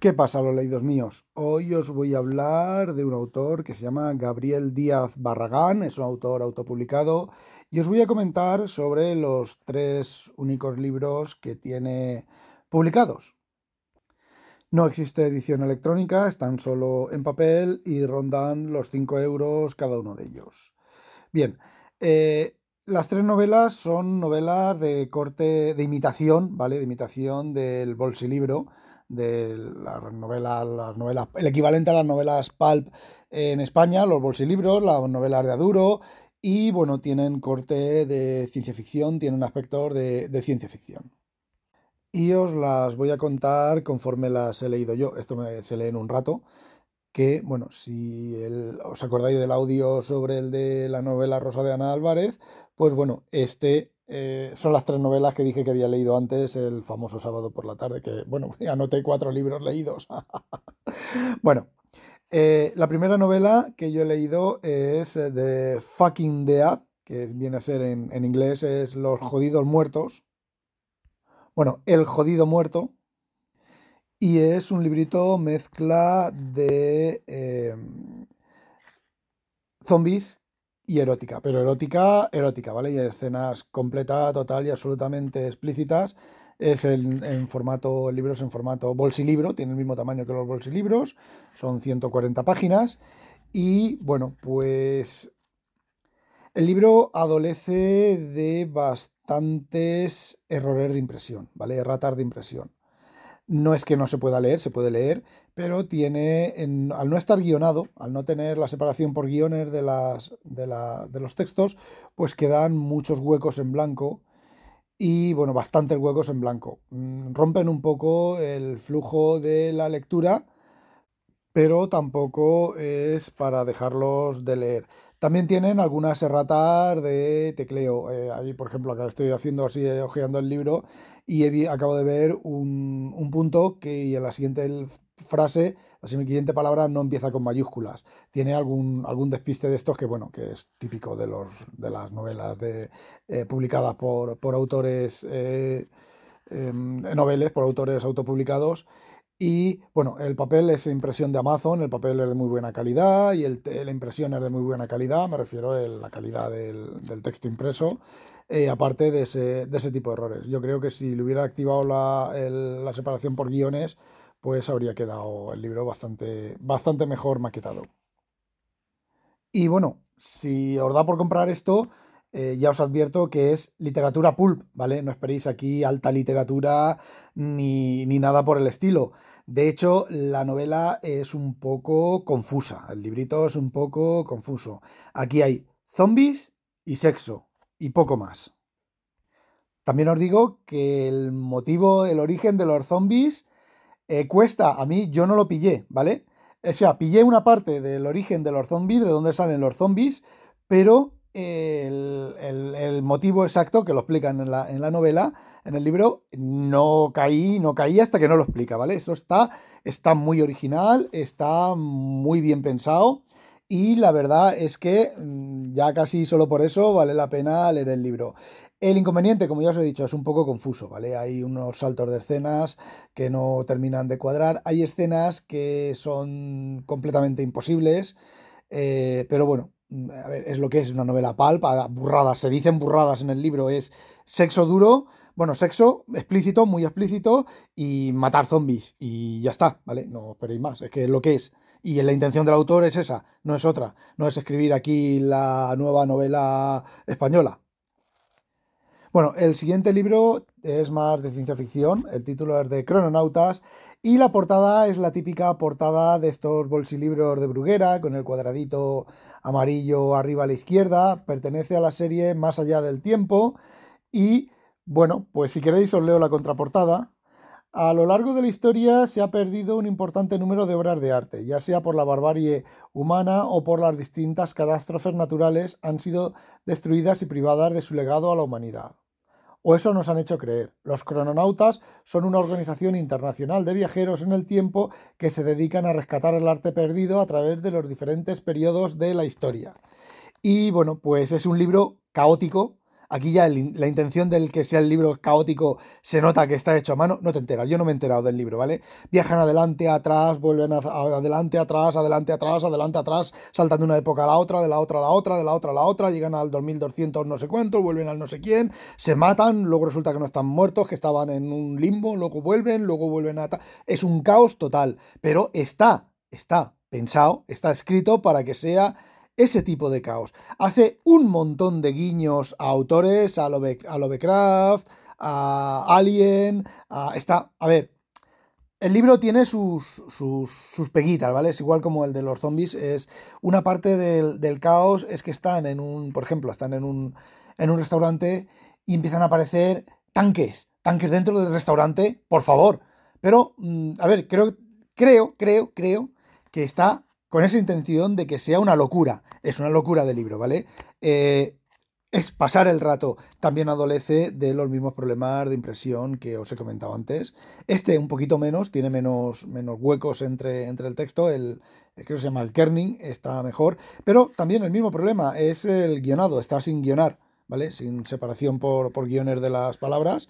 ¿Qué pasa, los leídos míos? Hoy os voy a hablar de un autor que se llama Gabriel Díaz Barragán, es un autor autopublicado, y os voy a comentar sobre los tres únicos libros que tiene publicados. No existe edición electrónica, están solo en papel y rondan los 5 euros cada uno de ellos. Bien, eh, las tres novelas son novelas de corte de imitación, ¿vale? De imitación del bolsilibro de las novelas, el equivalente a las novelas pulp en España, los bolsilibros, las novelas de Aduro, y bueno, tienen corte de ciencia ficción, tienen aspectos de, de ciencia ficción. Y os las voy a contar conforme las he leído yo. Esto se lee en un rato. Que, bueno, si os acordáis del audio sobre el de la novela Rosa de Ana Álvarez, pues bueno, este eh, son las tres novelas que dije que había leído antes el famoso sábado por la tarde, que bueno, anoté cuatro libros leídos. bueno, eh, la primera novela que yo he leído es de eh, Fucking Dead, que viene a ser en, en, inglés es Los Jodidos Muertos. Bueno, El Jodido Muerto. Y es un librito mezcla de zombies y erótica, pero erótica, erótica, ¿vale? Y escenas completa, total y absolutamente explícitas. Es el, en formato, el libro es en formato bolsilibro, tiene el mismo tamaño que los bolsilibros, son 140 páginas. Y bueno, pues el libro adolece de bastantes errores de impresión, ¿vale? Erratas de impresión. No es que no se pueda leer, se puede leer, pero tiene, al no estar guionado, al no tener la separación por guiones de, las, de, los textos, pues quedan muchos huecos en blanco y, bueno, bastantes huecos en blanco. Mm, rompen un poco el flujo de la lectura, pero tampoco es para dejarlos de leer. También tienen algunas erratas de tecleo. Eh, ahí, por ejemplo, acá estoy haciendo así, eh, hojeando el libro y acabo de ver un, punto que en la siguiente frase, la siguiente palabra no empieza con mayúsculas. Tiene algún, algún despiste de estos que, bueno, que es típico de, los, de las novelas de, eh, publicadas por, por autores eh, em, noveles, por autores autopublicados y bueno, el papel es impresión de Amazon, el papel es de muy buena calidad y el, la impresión es de muy buena calidad, me refiero a la calidad del, texto impreso, eh, aparte de ese, de ese, tipo de errores. Yo creo que si le hubiera activado la, la, separación por guiones, pues habría quedado el libro bastante, bastante mejor maquetado. Y bueno, si os da por comprar esto, eh, ya os advierto que es literatura pulp, ¿vale? No esperéis aquí alta literatura ni, ni, nada por el estilo. De hecho, la novela es un poco confusa, el librito es un poco confuso. Aquí hay zombies y sexo, y poco más. También os digo que el motivo, el origen de los zombies eh, cuesta, a mí yo no lo pillé, ¿vale? O sea, pillé una parte del origen de los zombies, de dónde salen los zombies, pero el, motivo exacto, que lo explican en la, en la, novela, en el libro, no caí, no caí hasta que no lo explica, ¿vale? Eso está, está muy original, está muy bien pensado. Y la verdad es que mm, ya casi solo por eso vale la pena leer el libro. El inconveniente, como ya os he dicho, es un poco confuso, ¿vale? Hay unos saltos de escenas que no terminan de cuadrar. Hay escenas que son completamente imposibles. Eh, pero bueno, Mm, a ver, es lo que es una novela palpa, burradas, se dicen burradas en el libro, es sexo duro, bueno, sexo explícito, muy explícito, y matar zombies, y ya está, ¿vale? No esperéis más, es que es lo que es. Y la intención del autor es esa, no es otra, no es escribir aquí la nueva novela española. Bueno, el siguiente libro es más de ciencia ficción, el título es de Crononautas y la portada es la típica portada de estos bolsilibros de Bruguera con el cuadradito amarillo arriba a la izquierda, pertenece a la serie Más allá del tiempo y bueno, pues si queréis os leo la contraportada. A lo largo de la historia se ha perdido un importante número de obras de arte, ya sea por la barbarie humana o por las distintas catástrofes naturales han sido destruidas y privadas de su legado a la humanidad. O eso nos han hecho creer. Los crononautas son una organización internacional de viajeros en el tiempo que se dedican a rescatar el arte perdido a través de los diferentes periodos de la historia. Y bueno, pues es un libro caótico, Aquí ya la intención del que sea el libro caótico se nota que está hecho a mano, no te enteras, yo no me he enterado del libro, ¿vale? Viajan adelante, atrás, vuelven adelante, atrás, adelante, atrás, adelante, atrás, saltando de una época a la otra, de la otra a la otra, de la otra a la otra, llegan al 2200 no sé cuánto, vuelven al no sé quién, se matan, luego resulta que no están muertos, que estaban en un limbo, luego vuelven, luego vuelven a... Es un caos total, pero está, está pensado, está escrito para que sea ese tipo de caos. Hace un montón de guiños a autores, a, Lovecraft, a Alien, a, está, a ver, el libro tiene sus, sus, peguitas, ¿vale? Es igual como el de los zombies, es una parte del, caos es que están en un, por ejemplo, están en un, en un restaurante y empiezan a aparecer tanques, tanques dentro del restaurante, por favor. Pero, mm, a ver, creo, creo, creo, creo que está con esa intención de que sea una locura. Es una locura de libro, ¿vale? Eh, es pasar el rato. También adolece de los mismos problemas de impresión que os he comentado antes. Este un poquito menos, tiene menos, menos huecos entre, entre el texto. El, creo que se llama el kerning, está mejor. Pero también el mismo problema es el guionado, está sin guionar, ¿vale? Sin separación por, por guiones de las palabras.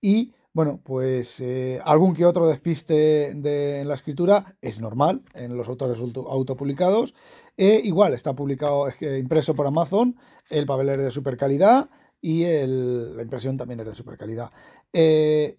Y bueno, pues eh, algún que otro despiste de, en la escritura es normal en los autores autopublicados. Eh, igual está publicado, impreso por Amazon, el papel es de super calidad y la impresión también es de super calidad. Eh,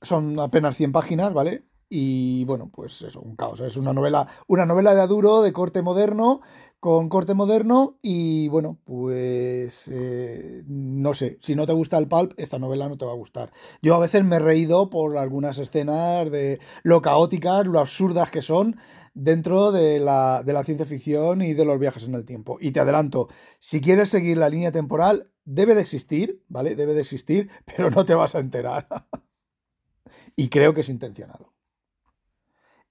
son apenas 100 páginas, ¿vale? Y bueno, pues eso, un caos. Es una novela, una novela de Aduro de corte moderno, con corte moderno. Y bueno, pues eh, no sé, si no te gusta el pulp, esta novela no te va a gustar. Yo a veces me he reído por algunas escenas de lo caóticas, lo absurdas que son dentro de la, de la ciencia ficción y de los viajes en el tiempo. Y te adelanto, si quieres seguir la línea temporal, debe de existir, ¿vale? Debe de existir, pero no te vas a enterar. y creo que es intencionado.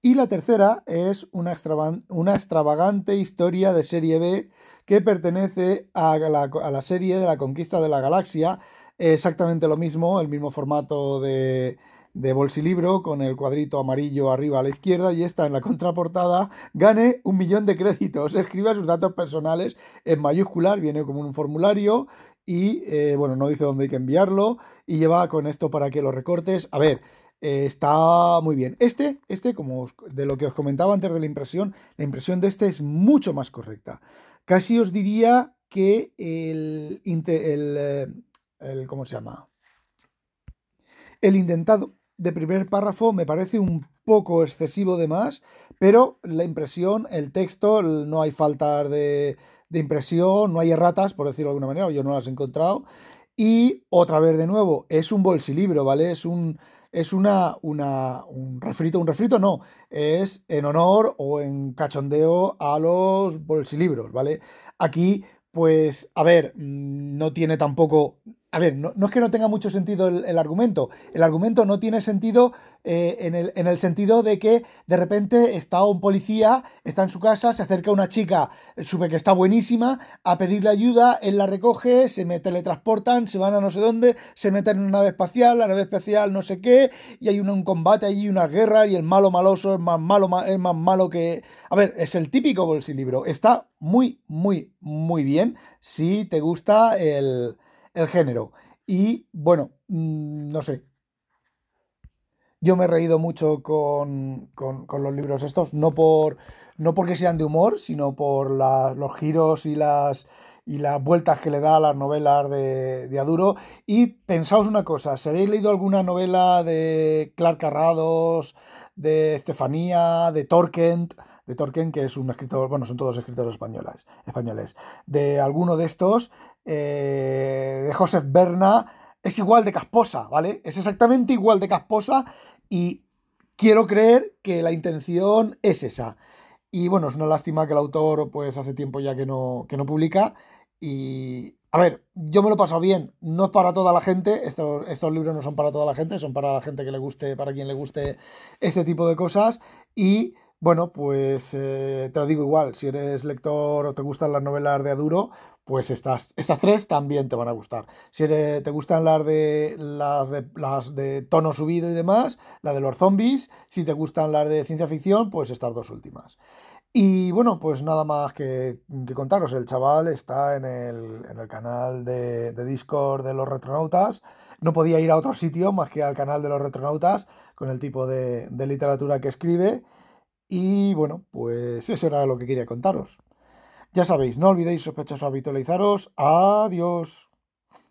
Y la tercera es una, extravagante historia de serie B que pertenece a la, serie de la conquista de la galaxia. Exactamente lo mismo, el mismo formato de, de bolsilibro con el cuadrito amarillo arriba a la izquierda y está en la contraportada. Gane un millón de créditos. Escriba sus datos personales en mayúsculas, viene como un formulario y, eh, bueno, no dice dónde hay que enviarlo y lleva con esto para que lo recortes. A ver. Eh, está muy bien. Este, este, como de lo que os comentaba antes de la impresión, la impresión de este es mucho más correcta. Casi os diría que el, el, eh, el ¿cómo se llama? El intentado de primer párrafo me parece un poco excesivo de más, pero la impresión, el texto, no hay falta de, de impresión, no hay erratas, por decirlo de alguna manera, yo no las he encontrado. Y otra vez de nuevo, es un bolsilibro, ¿vale? Es un, es una, una, un refrito, un refrito no, es en honor o en cachondeo a los bolsilibros, ¿vale? Aquí, pues, a ver, mm, no tiene tampoco, a ver, no, es que no tenga mucho sentido el, argumento. El argumento no tiene sentido eh, en, el, en, el, sentido de que de repente está un policía, está en su casa, se acerca una chica, sube que está buenísima, a pedirle ayuda, él la recoge, se me teletransportan, se van a no sé dónde, se meten en una nave espacial, la nave espacial no sé qué, y hay un, combate allí, una guerra, y el malo maloso es más malo, es más malo que... A ver, es el típico bolsilibro. Está muy, muy, muy bien si te gusta el el género. Y bueno, mm, no sé. Yo me he reído mucho con, los libros estos, no, por, no porque sean de humor, sino por los giros y las, y las vueltas que le da a las novelas de, de, Aduro. Y pensaos una cosa, si habéis leído alguna novela de Clark Carrados, de Estefanía, de Torkent, de Torquén, que es un escritor, bueno, son todos escritores españoles, españoles. De alguno de estos, eh, de Joseph Berna, es igual de casposa, ¿vale? Es exactamente igual de casposa y quiero creer que la intención es esa. Y bueno, es una lástima que el autor, pues hace tiempo ya que no, que no publica. Y, a ver, yo me lo he pasado bien. No es para toda la gente. Estos, estos, libros no son para toda la gente. Son para la gente que le guste, para quien le guste este tipo de cosas. Y bueno, pues eh, te lo digo igual, si eres lector o te gustan las novelas de Aduro, pues estas, estas tres también te van a gustar. Si te gustan las de, las de, las de tono subido y demás, la de los zombies, si te gustan las de ciencia ficción, pues estas dos últimas. Y bueno, pues nada más que, contaros. El chaval está en el, en el canal de, Discord de los retronautas. No podía ir a otro sitio más que al canal de los retronautas con el tipo de literatura que escribe. Y bueno, pues eso era lo que quería contaros. Ya sabéis, no olvidéis sospechosos habitualizaros. Adiós.